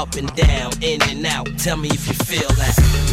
Up and down, in and out. Tell me if you feel that.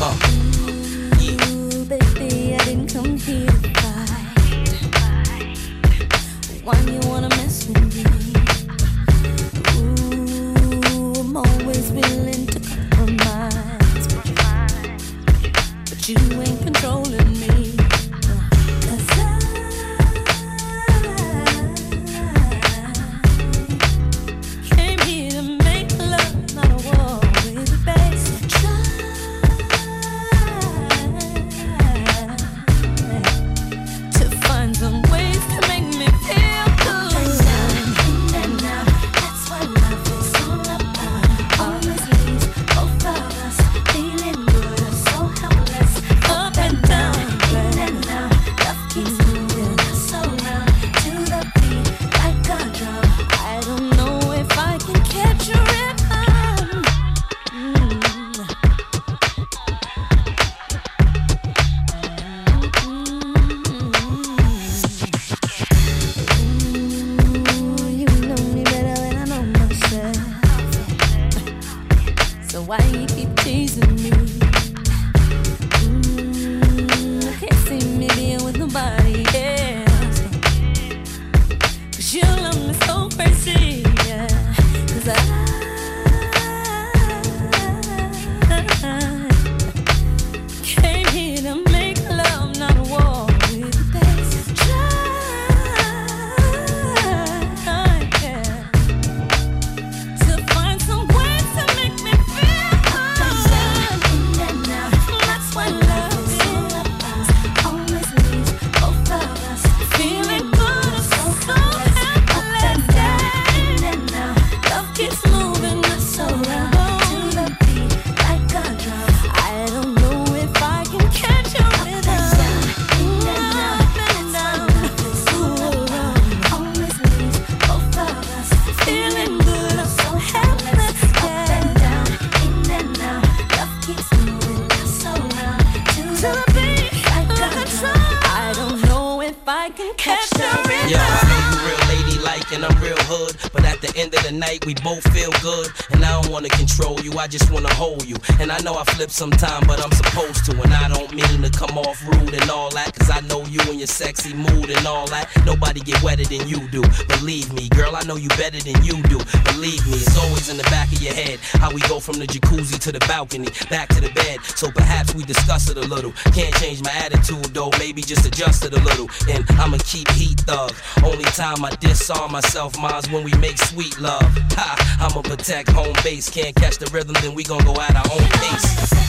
Flip sometime, but I'm supposed to. And I don't mean to come off rude and all that, cause I know you and your sexy mood and all that. Nobody get wetter than you do. Believe me, girl, I know you better than you do. Believe me, it's always in the back of your head how we go from the jacuzzi to the balcony, back to the bed. So perhaps we discuss it a little. Can't change my attitude though, maybe just adjust it a little. And I'ma keep heat thug. Only time I disarm myself, mine's when we make sweet love. Ha, I'ma protect home base, can't catch the rhythm then we gon' go at our own pace.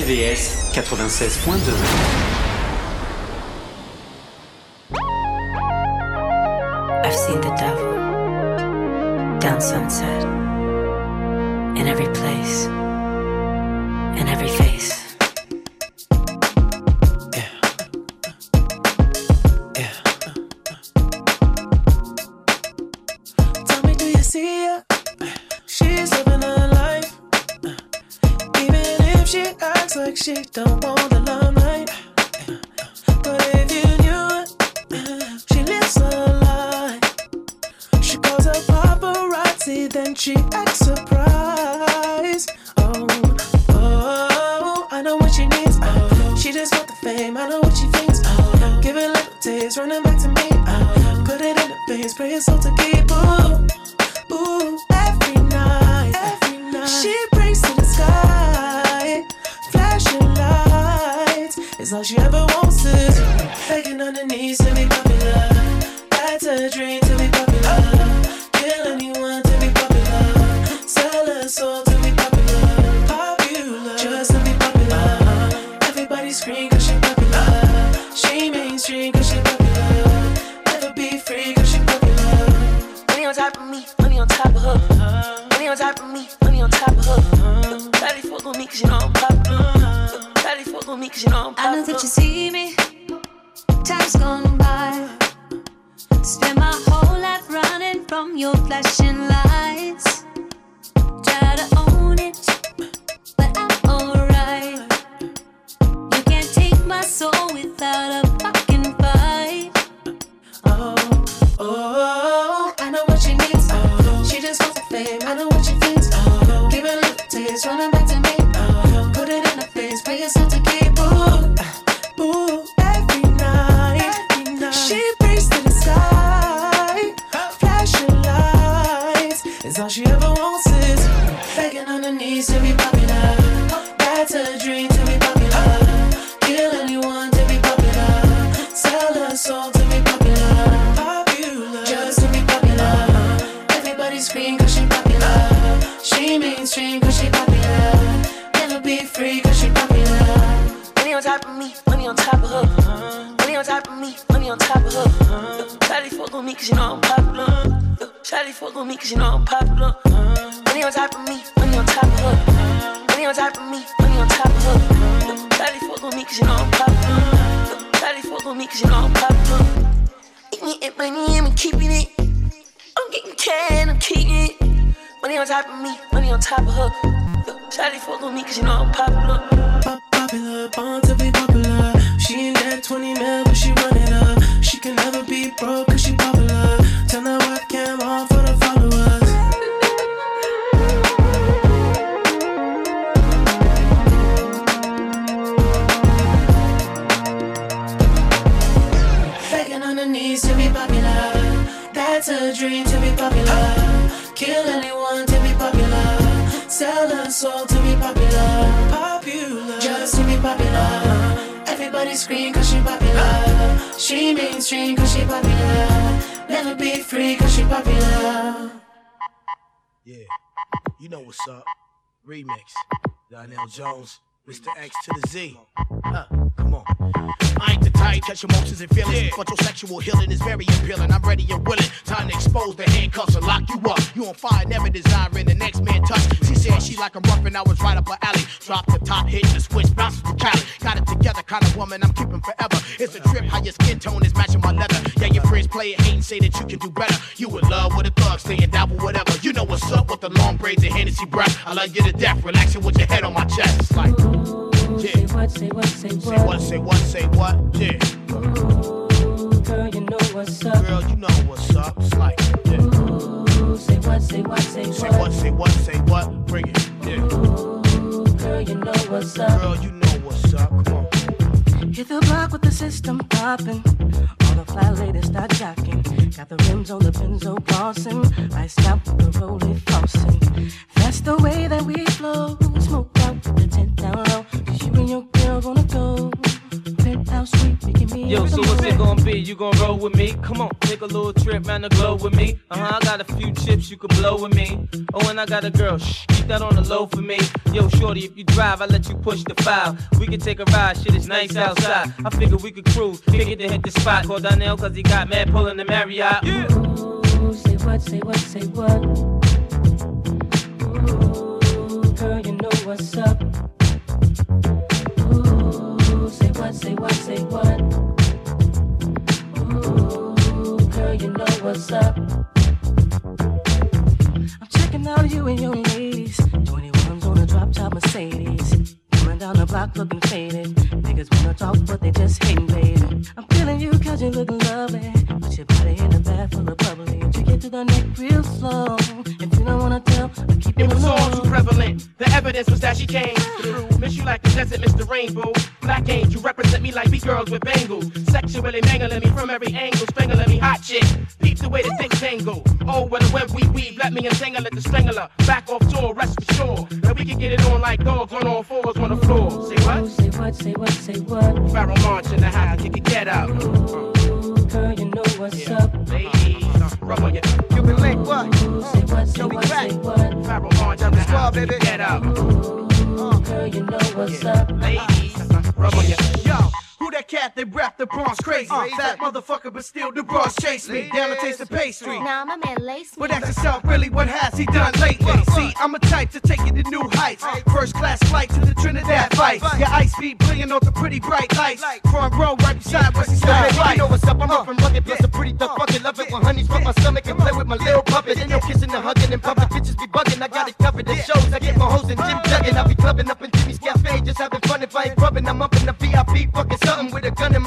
Sur RVVS 96.2. cause you know I'm I know that you see me. Time's gone by. Spend my whole life running from your flashing lights. Try to own it, but I'm alright. You can't take my soul without a fucking fight. Oh, oh, I know what she needs. Oh, she just wants the fame. I know what she thinks. Oh, give it a little taste, running back to me. All she ever wants is begging on her knees to be popular. That's a dream to be popular. Kill anyone to be popular. Sell her soul to be popular. Popular, just to be popular. Everybody scream cause she popular. She mainstream cause she popular. Never be free cause she popular. Money on top of me, money on top of her. Money on top of me, money on top of her. Shawty fuck with me cause you know I'm popular. Shawty fuck with me cause you know I'm popular. Money on top of me, money on top of her. Money on top of me, money on top of her. Shawty fuck with me cause you know I'm popular. Shawty fuck with me cause you know I'm popular. Eating it, money, I'm keeping it. I'm getting can, I'm keeping it. Money on top of me, money on top of her. Shawty fuck with me cause you know I'm popular. Pop- popular, born to be popular. Remix. Donell Jones, Mr. X to the Z. Huh, come on. I ain't the type, catch emotions and feelings. But your sexual healing is very appealing. I'm ready and willing. Time to expose the handcuffs and lock you up. You on fire, never desiring the next man touch. She said she like a rough and I was right up her alley. Drop the top, hit the switch, bounce to Cali. Got it together, kind of woman I'm keeping forever. It's a trip how your skin tone is matching my leather. Yeah, your friends play it, hate and say that you can do better. You in love with a thug, staying down with whatever. You know what's up with the long braids and Hennessy breath. I love you to death, relaxing with your head on my chest. It's like, yeah. Say what, say what, say what. Say what, say what, say what, yeah. Ooh, girl, you know what's up. Girl, you know what's up. It's like, yeah. Ooh, say what, say what, say what. Say what, say what, say what, bring it, yeah. Ooh, girl, you know what's up. Girl, you know what's up. Come on. Hit the block with the system popping. The fly ladies start jocking. Got the rims on the Benzo glossing. Iced out the rolling flossing. That's the way that we flow. Smoke out with the tent down low. 'Cause you and your girl gonna go. Penthouse suite, making me Yo, so what's it gonna be? You gonna roll with me? Come on, take a little trip round the globe with me. Uh huh, I got a few chips you could blow with me. Oh, and I got a girl, shh, keep that on the low for me. Yo, shorty, if you drive, I let you push the file. We can take a ride, shit is nice outside. I figure we could cruise, figure to hit the spot. Call Donell cause he got mad pulling the Marriott. Yeah. Ooh, say what, say what, say what. Ooh, girl, you know what's up. What, say what, say what. Ooh, girl, you know what's up. I'm checking out you and your ladies. 21s on a drop top Mercedes. Going down the block looking faded. Niggas wanna talk, but they just hating, baby. I'm feeling you cause you look lovely. Put your body in a bag full of bubbly. And you get to the neck real slow. If you don't wanna tell, I'll keep it It was all too prevalent. The evidence was that she came through. Miss you like the desert, Mr. Rainbow. Black angel, you represent me like we girls with bangles. Sexually mangling me from every angle, strangling me hot chick. Peep the way the things tangle. Oh, what a web we weave. Let me entangle it, the strangler. Back off tour, rest for sure. That we can get it on like dogs on all fours on the floor. Say what? Say what, say what, say what. Pharoahe Monch in the house, you can get out. Ooh, girl, you know what's up. Rub on your Cuban link, what? Say what, say what, say what. In the you baby. get out. Ooh, girl, you know what's up. Ladies, rub on your Yo, who that cat that rap the Bronx crazy? Fat motherfucker, but still the bros chase me. Down to taste the pastry. Now my man lace me. But ask yourself, really, what has he done lately? See, I'm a type to take it to new heights. First class flight to the Trinidad fight. Your ice beat brilliant off the pretty bright lights. Front row, right beside what's inside. Baby, you know what's up. I'm up uh. from rugged, plus a pretty tough fucking uh. love it when honeys rub my stomach and play with my little puppet. Ain't no kissing and hugging and public bitches be bugging. I got it uh. covered. At shows, I get my hoes and Jim jugging. I'll be clubbing up in Jimmy's Cafe, just having fun. If I ain't rubbing, I'm up in the VIP, fucking something with a gun in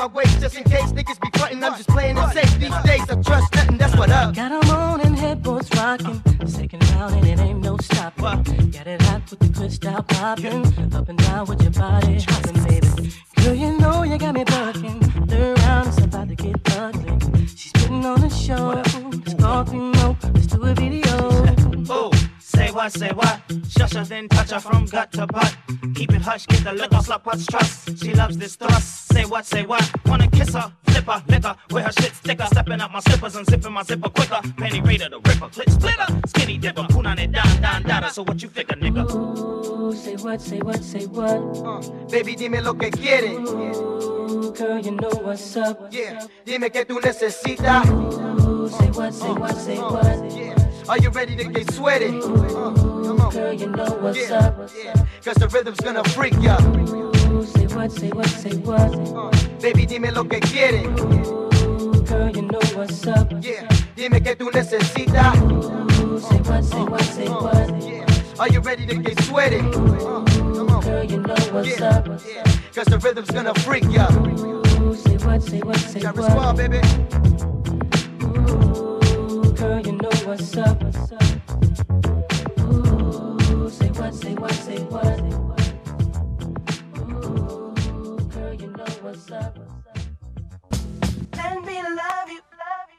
my waist, just in case niggas be frontin'. I'm just playing it safe these days. I trust nothing. That's what up. Got 'em on and headboards rocking. Second down and it ain't no stopping. Got it hot with the crystal popping. Up and down with your body hopping, baby. Girl, you know you got me bucking. Third round, it's about to get ugly. She's putting on a show. Let's call Primo. Let's do a video. Oh, say what, say what? Shush her, then touch her from gut to butt. Keep it hush, get the liquor, slut what's trust. She loves this thrust. Say what, say what? Wanna kiss her, flip her, lick her, with her shit sticker. Stepping up my slippers and zipping my zipper quicker. Penny raider, the ripper, clit splitter. Skinny dipper, poon it down, down, down. So what you figure, nigga? Ooh, say what, say what, say what. Uh, baby, dime lo que quieres. Ooh, girl, you know what's up. Yeah, dime que tú necesitas. Ooh, say what, say uh, what, say uh, what. Yeah, are you ready to get sweaty? Girl, uh, you know what's Yeah, up. yeah, cause the rhythm's gonna freak ya. Ooh, say what, say what, say what. Baby, dime lo que quieres. Ooh, girl, you know what's up. Yeah, dime que tú necesitas. Ooh, say what, say what, say what. Yeah, are you ready to get sweaty? Girl, you know what's Yeah, up. yeah, cause the rhythm's gonna freak ya. Ooh, say what, say what, say Terror what. Squad, baby. Girl, you know what's up. Ooh, say what, say what, say what. Ooh, girl, you know what's up. Let me love you. Love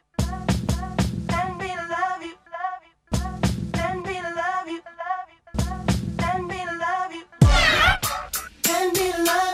you.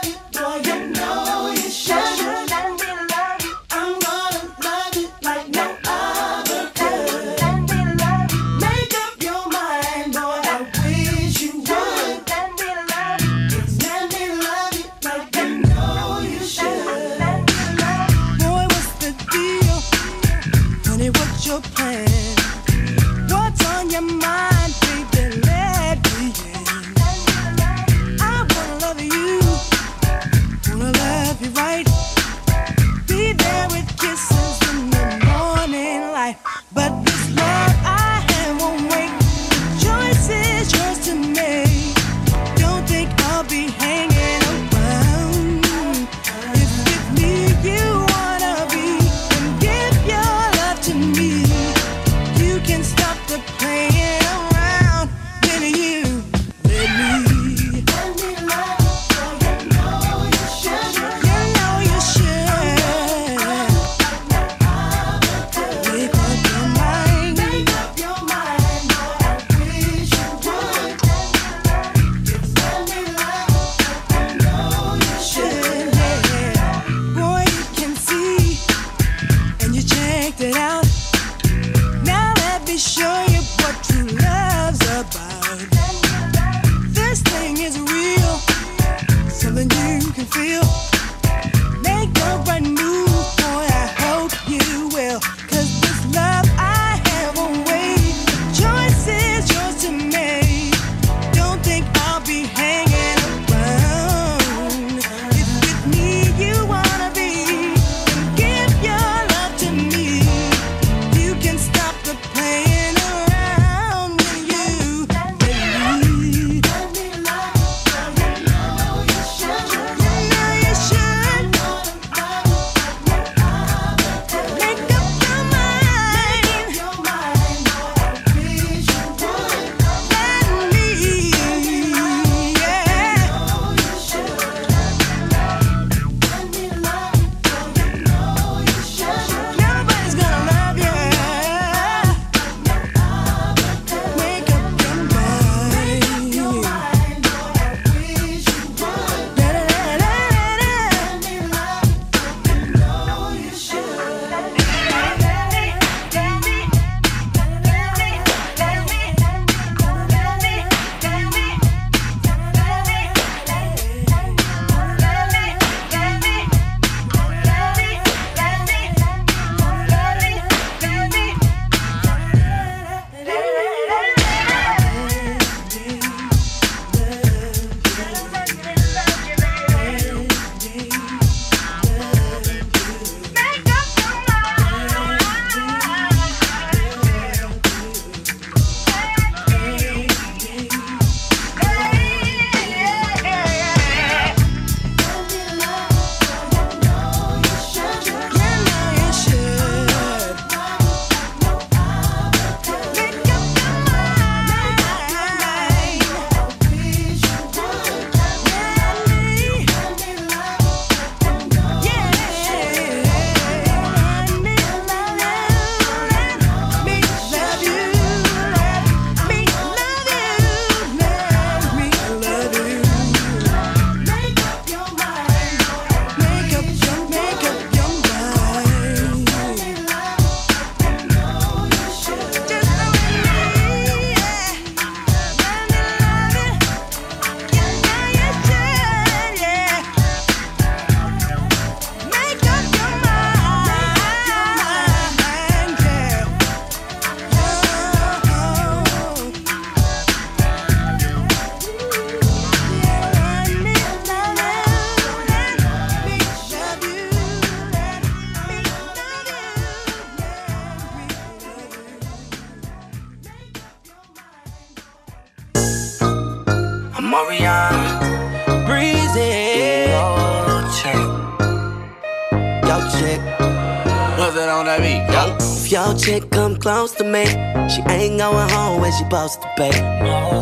Close to me, she ain't going home when she supposed to be.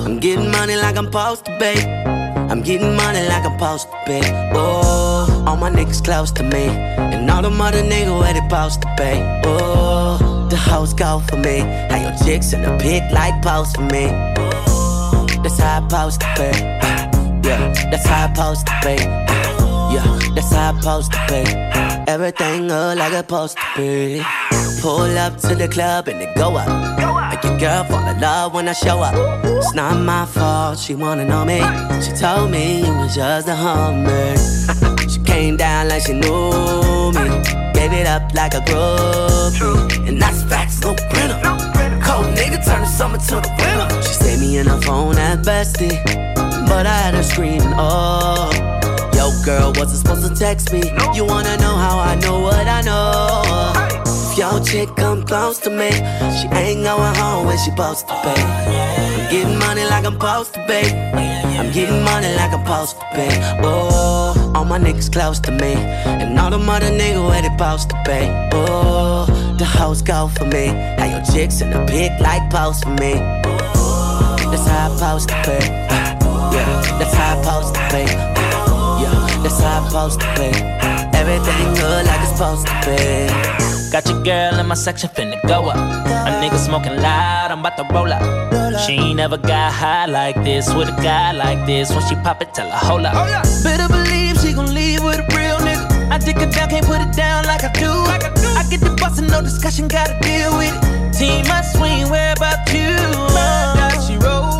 I'm getting money like I'm supposed to be. I'm getting money like I'm supposed to be. Oh, all my niggas close to me, and all the mother niggas where they supposed to be. Oh, the hoes go for me. How your chicks in the pic like post for me. That's how I supposed to be. Yeah, that's how I supposed to be. Yeah, that's how I supposed to be. Everything look like it's supposed to be. Pull up to the club and it go up. Make your girl fall in love when I show up. It's not my fault, she wanna know me. She told me it was just a hummer. she came down like she knew me. Gave it up like a groupie. And that's facts, no printer. Cold nigga turn the summer to the winter. She saved me in her phone at bestie. But I had her screaming, oh. Girl, wasn't supposed to text me. You wanna know how I know what I know? If your chick come close to me, she ain't going home when she supposed to be. I'm getting money like I'm supposed to be. I'm getting money like I'm supposed to be. Oh, all my niggas close to me, and all the mother niggas where they supposed to be. Oh, the hoes go for me. How your chicks in the pic like post for me. That's how I supposed to be. Yeah, that's how I supposed to be. That's how I supposed to be. Everything good like it's supposed to be. Got your girl in my section finna go up. A nigga smoking loud, I'm about to roll up. She ain't never got high like this with a guy like this. When she pop it, tell her hold up. Oh, Better believe she gon' leave with a real nigga. I dick her down, can't put it down like I do. I get the boss and no discussion, gotta deal with it. Team, I swing, where about you? Murder, she rolled.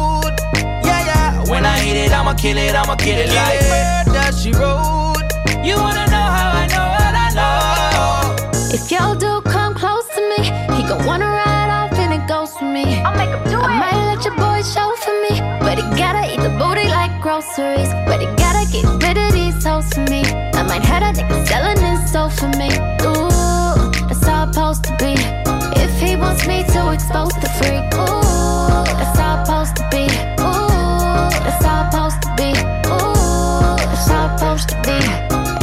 Yeah, yeah. When I hit it, I'ma kill it, I'ma kill it like murder, she rolled. You wanna know how I know what I know? If your dude come close to me, he gon' wanna ride off and it goes for me. I'll make him do it. I might let your boy show for me, but he gotta eat the booty like groceries. But he gotta get rid of these hoes for me. I might have a nigga selling his soul for me. Ooh, that's how it's supposed to be. If he wants me to expose the freak, ooh, that's how it's supposed to be. Supposed to be.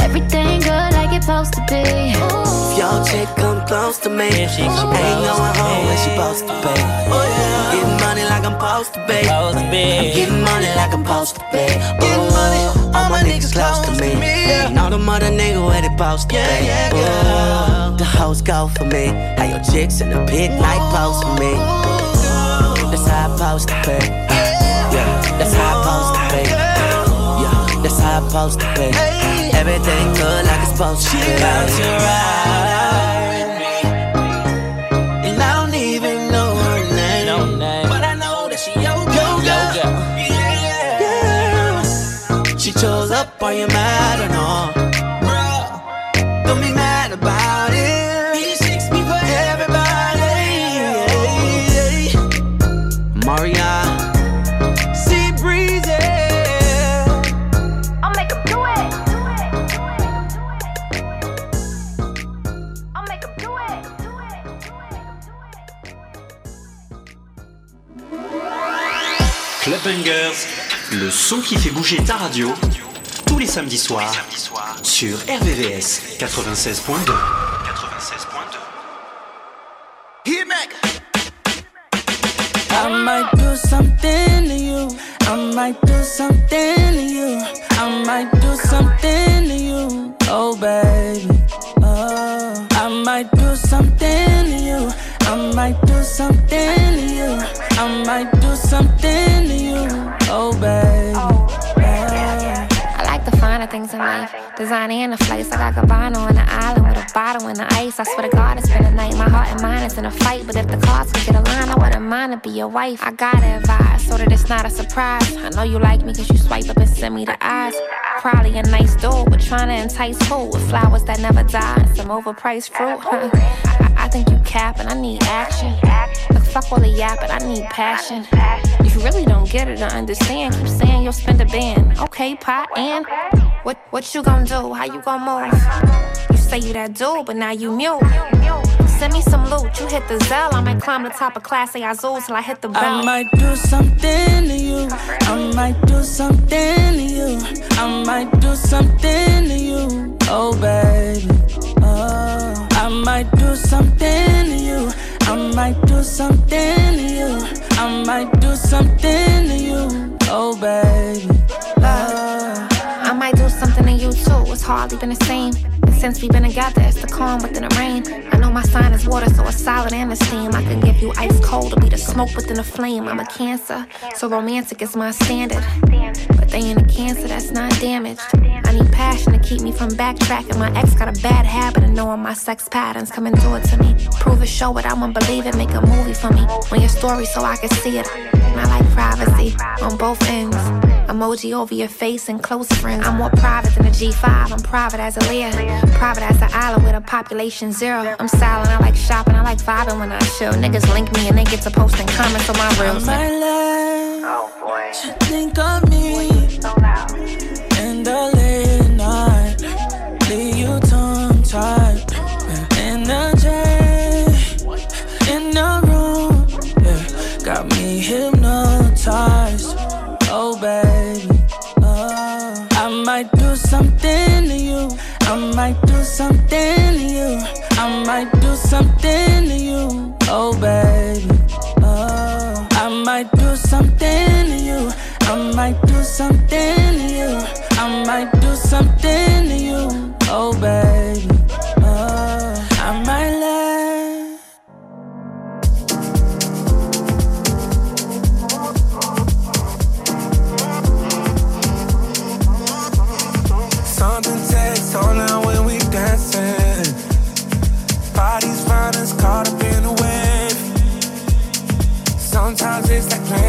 Everything good like it's supposed to be. If your chick come close to me, she ain't going home when she supposed to be. I'm getting money like I'm supposed to be. I'm getting money like I'm supposed to be. Oh, all my niggas close to me. And all the mother niggas where they supposed to be. Oh, the hoes go for me. How your chicks in the pic like post for me. That's how I supposed to be. I supposed to be. Everything good like it's supposed to be. She about to ride me. And I don't even know her name. But I know that she your girl. Yeah, yeah. She chose up, on you mad or no? Le son qui fait bouger ta radio, tous les samedis soirs, sur RVVS 96.2. in a fight. But if the cards could get aligned, I wouldn't mind to be your wife. I gotta advise so that it's not a surprise. I know you like me cause you swipe up and send me the eyes. Probably a nice dude, but trying to entice who? With flowers that never die and some overpriced fruit. I, I think you capping, I need action. Look, fuck all the yapping, I need passion. If you really don't get it or understand, keep saying you'll spend a band. Okay, pot and what what you gonna do? How you gonna move? You say you that dude, but now you mute. Send me some loot. You hit the Zell, I might climb the top of Clase Azul till I hit the bell. Oh, uh, I might do something to you. I might do something to you. I might do something to you. Oh, baby. Oh, I might do something to you. I might do something to you. I might do something to you. Oh, baby. Oh. It's hardly been the same. And since we've been together, it's the calm within the rain. I know my sign is water, so it's solid and the steam. I can give you ice cold to be the smoke within the flame. I'm a cancer, so romantic is my standard. But they ain't a cancer that's not damaged. I need passion to keep me from backtracking. My ex got a bad habit of knowing my sex patterns. Come and do it to me. Prove it, show it, I won't believe it. Make a movie for me. On your story so I can see it. I like privacy on both ends. Emoji over your face and close friends. I'm more private than a G5. I'm private as Aaliyah. Private as an island with a population zero. I'm silent, I like shopping, I like vibing when I chill. Niggas link me and they get to posting comments on my reels. My love, you think of me in the late night, leave you tongue tied. Energy in the room, yeah, got me hypnotized. Might do something to you. I might do something to you. Oh baby, oh, I might do something to you. I might do something to you. I might do something to you. Oh baby, Sometimes it's like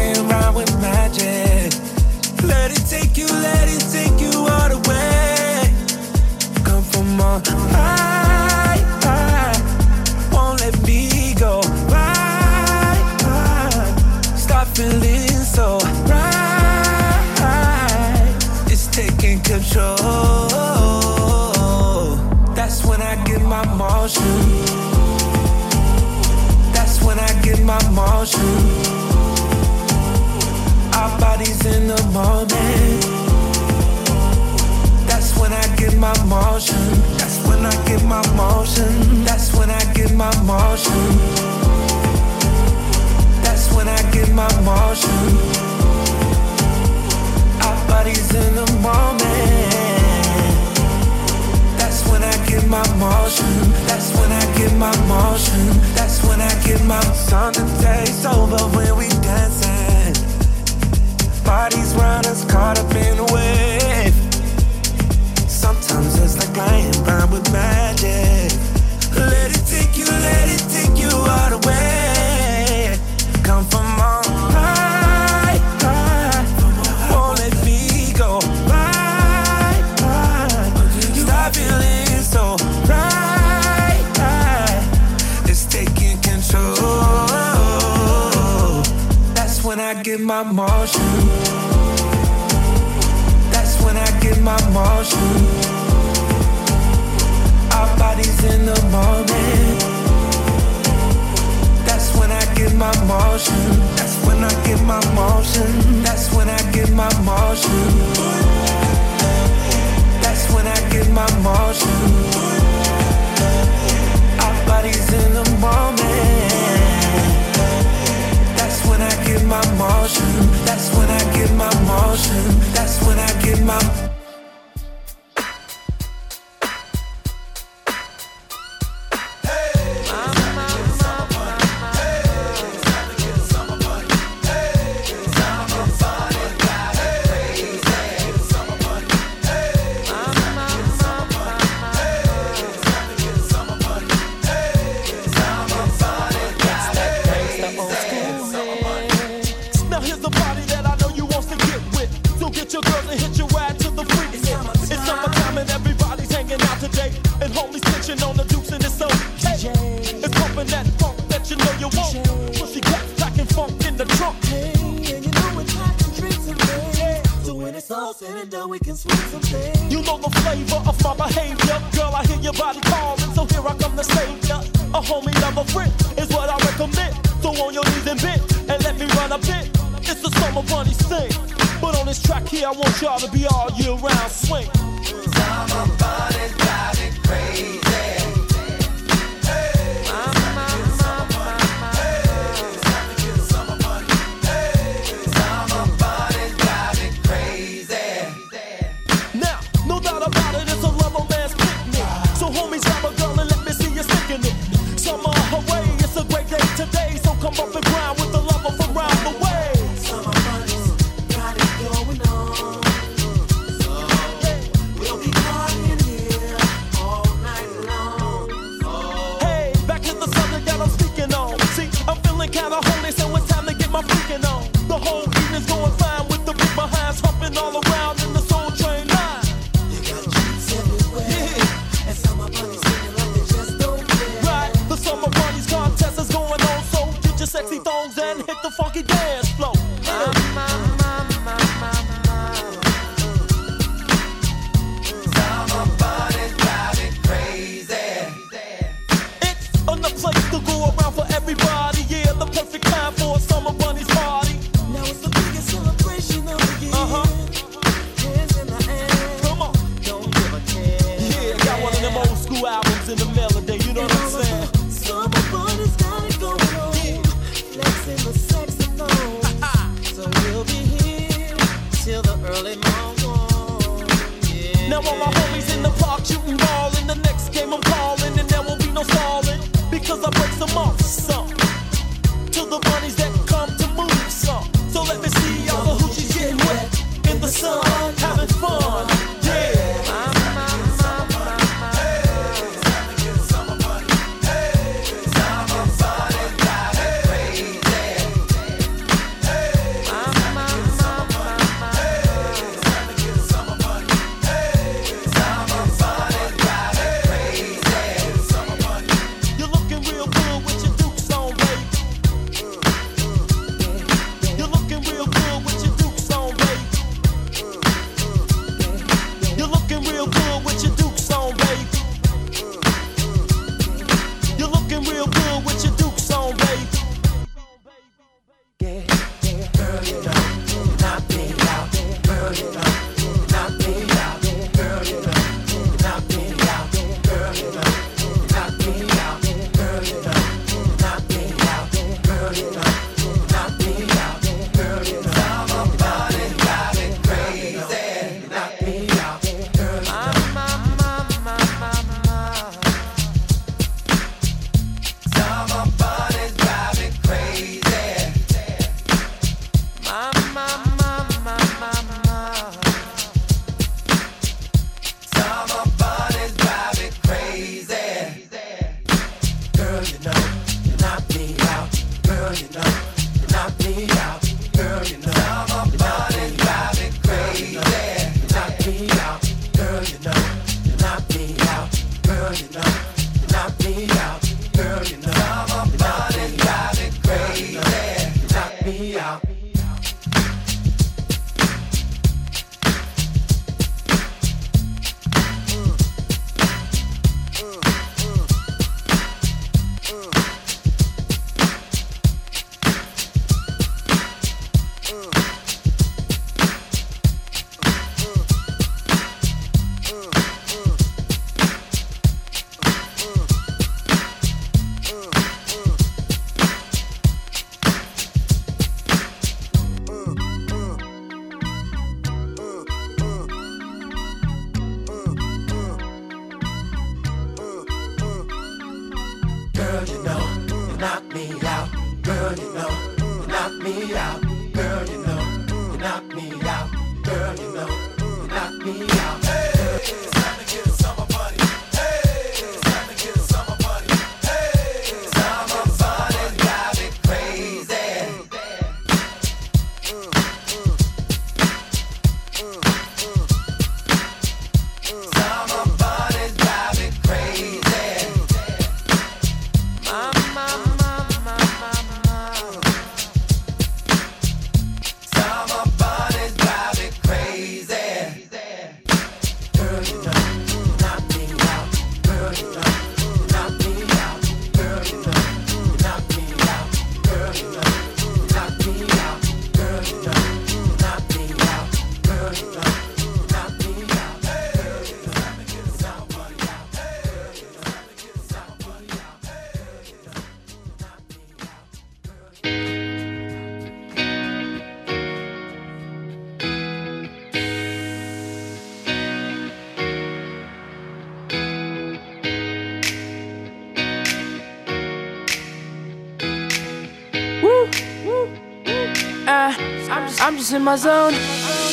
in my zone.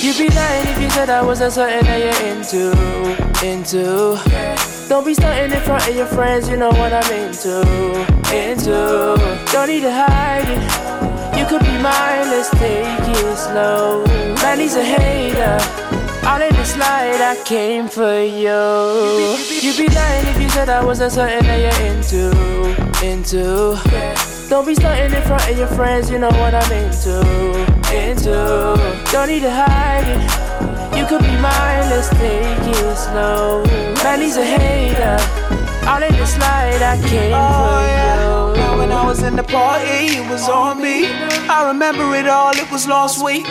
You'd be lying if you said I wasn't something that you're into, into. Don't be starting in front of your friends, you know what I'm into, into. Don't need to hide it. You could be mine, let's take it slow. Man, he's a hater. All in the slide, I came for you. You'd be lying if you said I wasn't something that you're into, into. Don't be starting in front of your friends, you know what I'm into, into. Don't need to hide it. You could be mine, let's take it slow. Man, he's a hater. All in the slide, I came oh, for you. Now when I was in the party, it was on me. I remember it all, it was last week.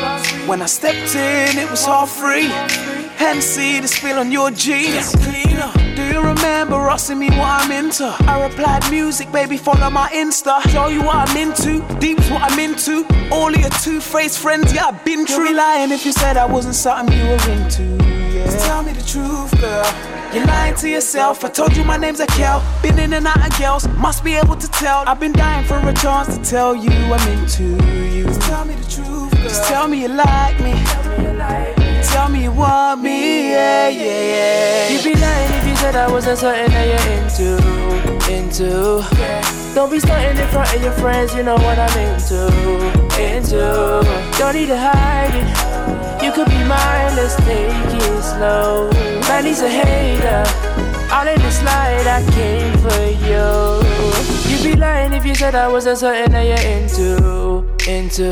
When I stepped in, it was all free. Hennessy, the spill on your jeans. Do you remember asking me what I'm into? I replied, music, baby, follow my Insta. Show you what I'm into, deep's what I'm into. All of your two-faced friends, yeah, I've been true. You'd be lying if you said I wasn't something you were into. Yeah. So tell me the truth, girl. You're lying to yourself. I told you my name's Akel. Been in and out of girls, must be able to tell. I've been dying for a chance to tell you I'm into you. Just tell me the truth, girl. Just tell me you like me. Tell me you like me. Tell me you want me, yeah, yeah, yeah. You'd be lying if you said I wasn't something that you're into, into. Yeah. Don't be starting in front of your friends, you know what I'm into, into. Don't need to hide it. You could be mine, let's take it slow. Man, he's a hater. All in the slide, I came for you. You'd be lying if you said I wasn't something that you're into, into.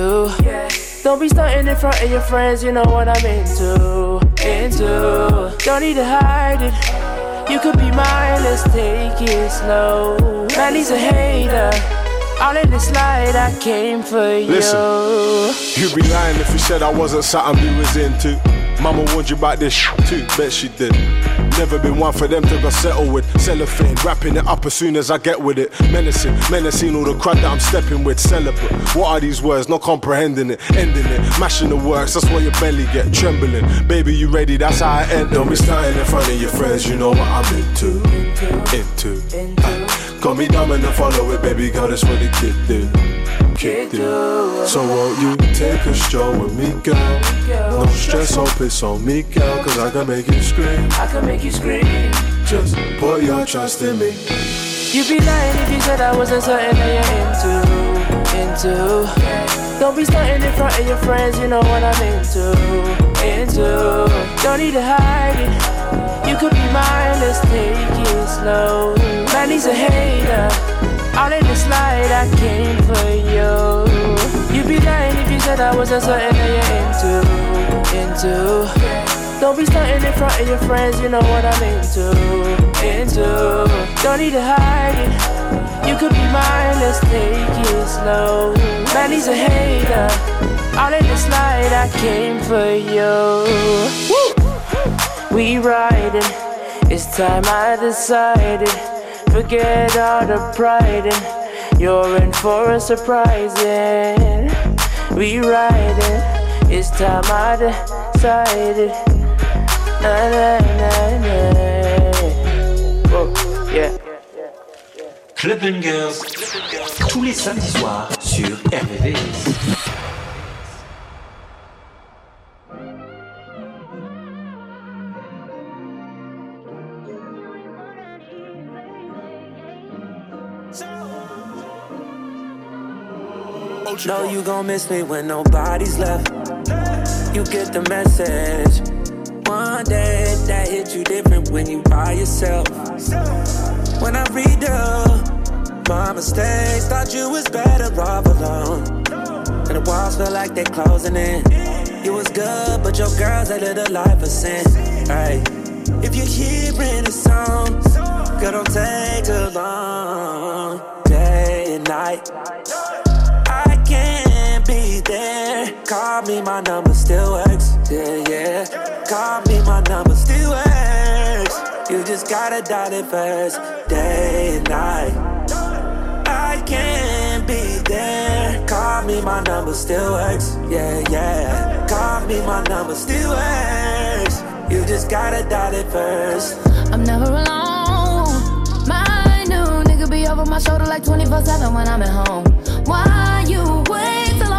Don't be starting in front of your friends, you know what I'm into, into. Don't need to hide it. You could be mine, let's take it slow. Man, he's a hater. All in this slide, I came for you. Listen, you'd be lying if you said I wasn't something you was into. Mama warned you about this too, bet she did. Never been one for them to go settle with. Cellophane, wrapping it up as soon as I get with it. Menacing, menacing all the crowd that I'm stepping with. Celebrate. What are these words? Not comprehending it, ending it, mashing the works. That's why your belly get trembling. Baby, you ready? That's how I end. Don't be in front of your friends. You know what I'm into, into. Uh, got me dumb and I follow it, baby girl. That's what the kid do. Kid do. So won't you take a stroll with me, girl? No stress, hope it's on me, girl, cause I can make you scream. I can make you scream. Just put your trust in me. You'd be lying if you said I wasn't something that you're into, into. Don't be starting in front of your friends, you know what I'm into, into. Don't need to hide it. You could be mine, let's take it slow. He's a hater. All in the slide, I came for you. You'd be lying if you said I wasn't something that you're into, into. Don't be starting in front of your friends, you know what I'm into, into. Don't need to hide it. You could be mine, let's take it slow. Man, he's a hater. All in the slide, I came for you. Woo! We riding, it's time I decided. Forget all the pride and you're in for a surprising. We riding, it's time I decided. Na, na, na, na. Oh, yeah. Club Bangers, tous les samedis soirs sur RVVS. Know you gon' miss me when nobody's left. You get the message. One day that hit you different when you by yourself. When I read up my mistakes, thought you was better off alone. And the walls feel like they're closing in. You was good, but your girl's a little life of sin. Right? If you're hearing a song, girl, don't take too long. Day and night. There. Call me, my number still works. Yeah, yeah. Call me, my number still works. You just gotta dial it first. Day and night. I can't be there. Call me, my number still works. Yeah, yeah. Call me, my number still works. You just gotta dial it first. I'm never alone. My new nigga be over my shoulder like 24 7 when I'm at home. Why you wait till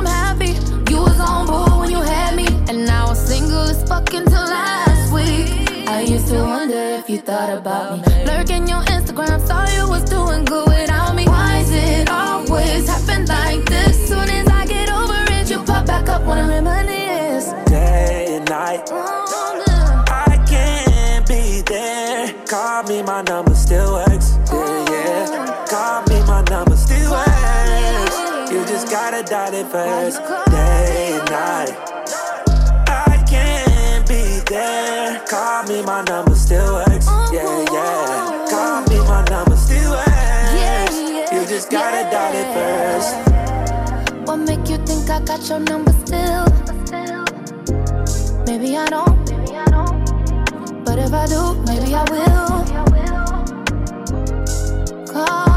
on when you had me, and now I'm single as fuck until last week. I used to wonder if you thought about me. Lurking your Instagram, saw you was doing good without me. Why is it always happen like this? Soon as I get over it, you pop back up when I reminisce. Day and night. Oh, I can't be there. Call me, my number still works. Yeah, yeah. Oh. Call me, my number still works. You just gotta die it first. Night. I can't be there. Call me, my number still works. Yeah, yeah. Call me, my number still works. You just gotta dial it first. What make you think I got your number still? Maybe I don't. Maybe I don't But if I do, maybe I will. Call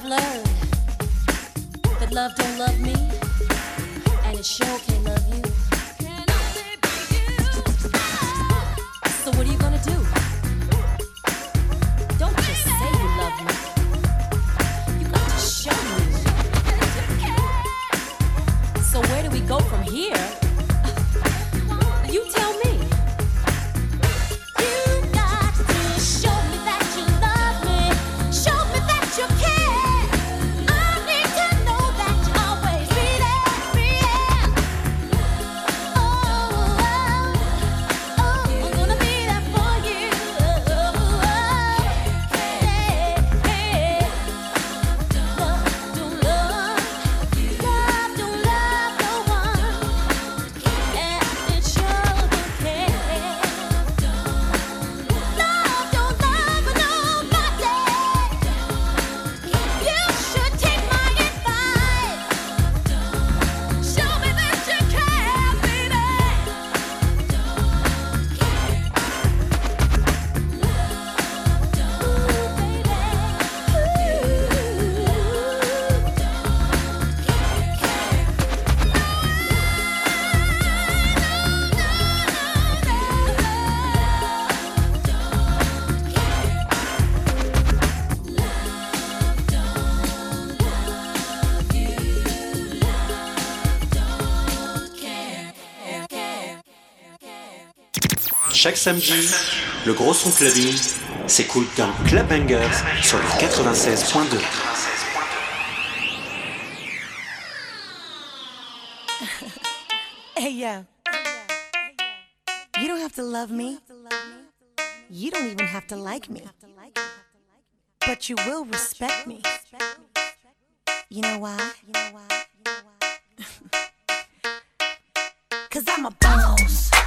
I've learned that love don't love me, and it sure can't love Chaque samedi, le gros son clubbing s'écoute dans Clubbanger sur le 96.2. hey, yeah. You don't have to love me. You don't even have to like me. But you will respect me. You know why? Cause I'm a boss.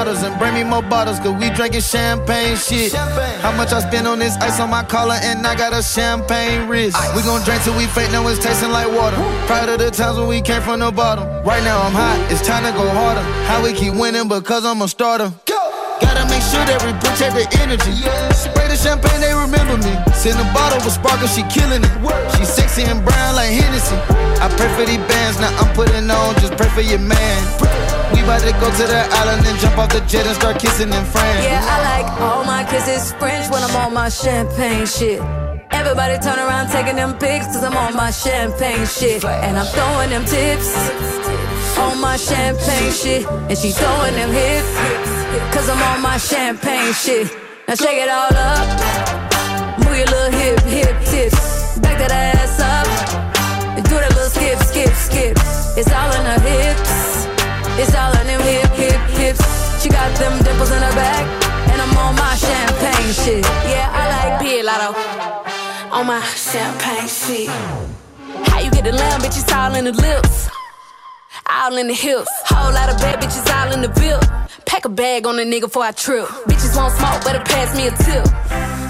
Models and bring me more bottles, cause we drinking champagne shit. How much I spend on this ice on my collar, and I got a champagne wrist. We gon' drink till we fake, now it's tasting like water. Proud of the times when we came from the bottom. Right now I'm hot, it's time to go harder. How we keep winning because I'm a starter. Gotta make sure that we protect the energy. Yeah. Spray the champagne, they remember me. Send a bottle with sparkle, she killing it. She sexy and brown like Hennessy. I pray for these bands, now I'm putting on, just pray for your man. We about to go to the island and jump off the jet and start kissing in France. Yeah, I like all my kisses French when I'm on my champagne shit. Everybody turn around taking them pics cause I'm on my champagne shit. And I'm throwing them tips on my champagne shit. And she throwing them hips cause I'm on my champagne shit. Now shake it all up. Move your little hip, hip tips. Back that ass up. And do that little skip, skip, skip. It's all in her hips. It's all in them hip, hip, hips. She got them dimples in her back. And I'm on my champagne shit. Yeah, I like Pia Lotto. On my champagne shit. How you get the lamb, bitch? It's all in the lips. All in the hips. Whole lot of bad bitches all in the bill. Pack a bag on a nigga before I trip. Bitches won't smoke, better pass me a tip.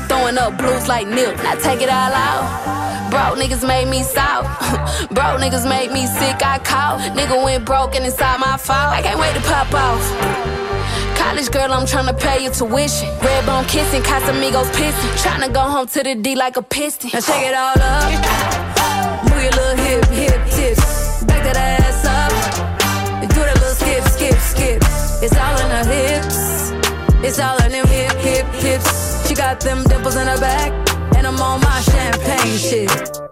Throwing up blues like nip. Now take it all out. Broke niggas made me south. broke niggas made me sick. I caught. Nigga went broke and inside my fault. I can't wait to pop off. College girl, I'm tryna pay your tuition. Red bone kissing, Casamigos pissing. Tryna go home to the D like a piston. Now shake it all up. Move your little hip, hip tips. Back that ass up. Do that little skip, skip, skip. It's all in her hips. It's all in them hip, hip, hips. She got them dimples in her back. On my champagne shit.